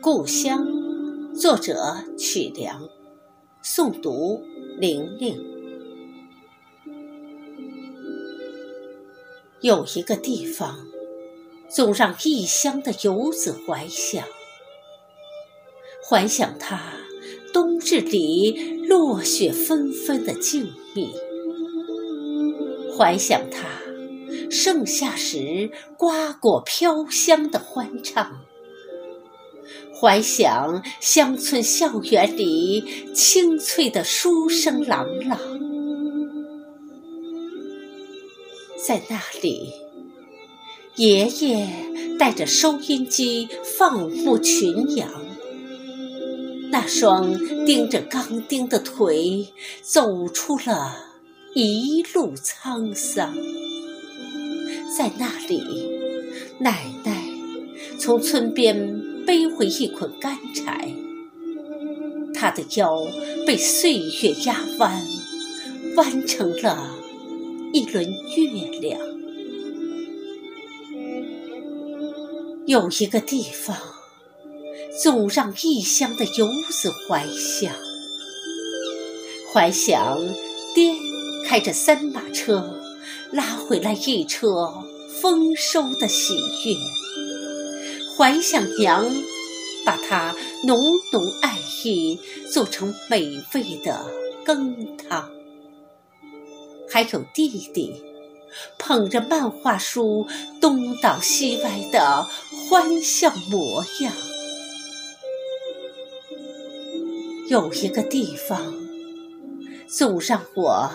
故乡，作者曲梁，诵读玲玲。有一个地方，总让异乡的游子怀想，怀想它冬日里落雪纷纷的静谧，怀想它盛夏时瓜果飘香的欢唱。怀想乡村校园里清脆的书声朗朗，在那里，爷爷带着收音机放牧群羊，那双钉着钢钉的腿走出了一路沧桑。在那里，奶奶从村边。背回一捆干柴，她的腰被岁月压弯，弯成了一轮月亮。有一个地方，总让异乡的游子怀想，怀想爹开着三马车，拉回来一车丰收的喜悦。怀想娘，把她浓浓爱意做成美味的羹汤。还有弟弟，捧着漫画书东倒西歪的欢笑模样。有一个地方，总让我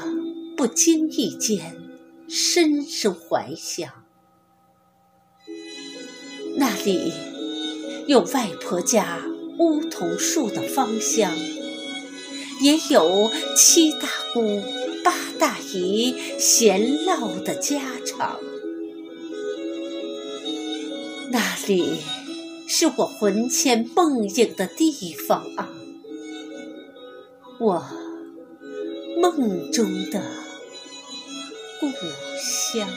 不经意间深深怀想。那里有外婆家梧桐树的芳香，也有七大姑八大姨闲唠的家常。那里是我魂牵梦萦的地方啊，我梦中的故乡。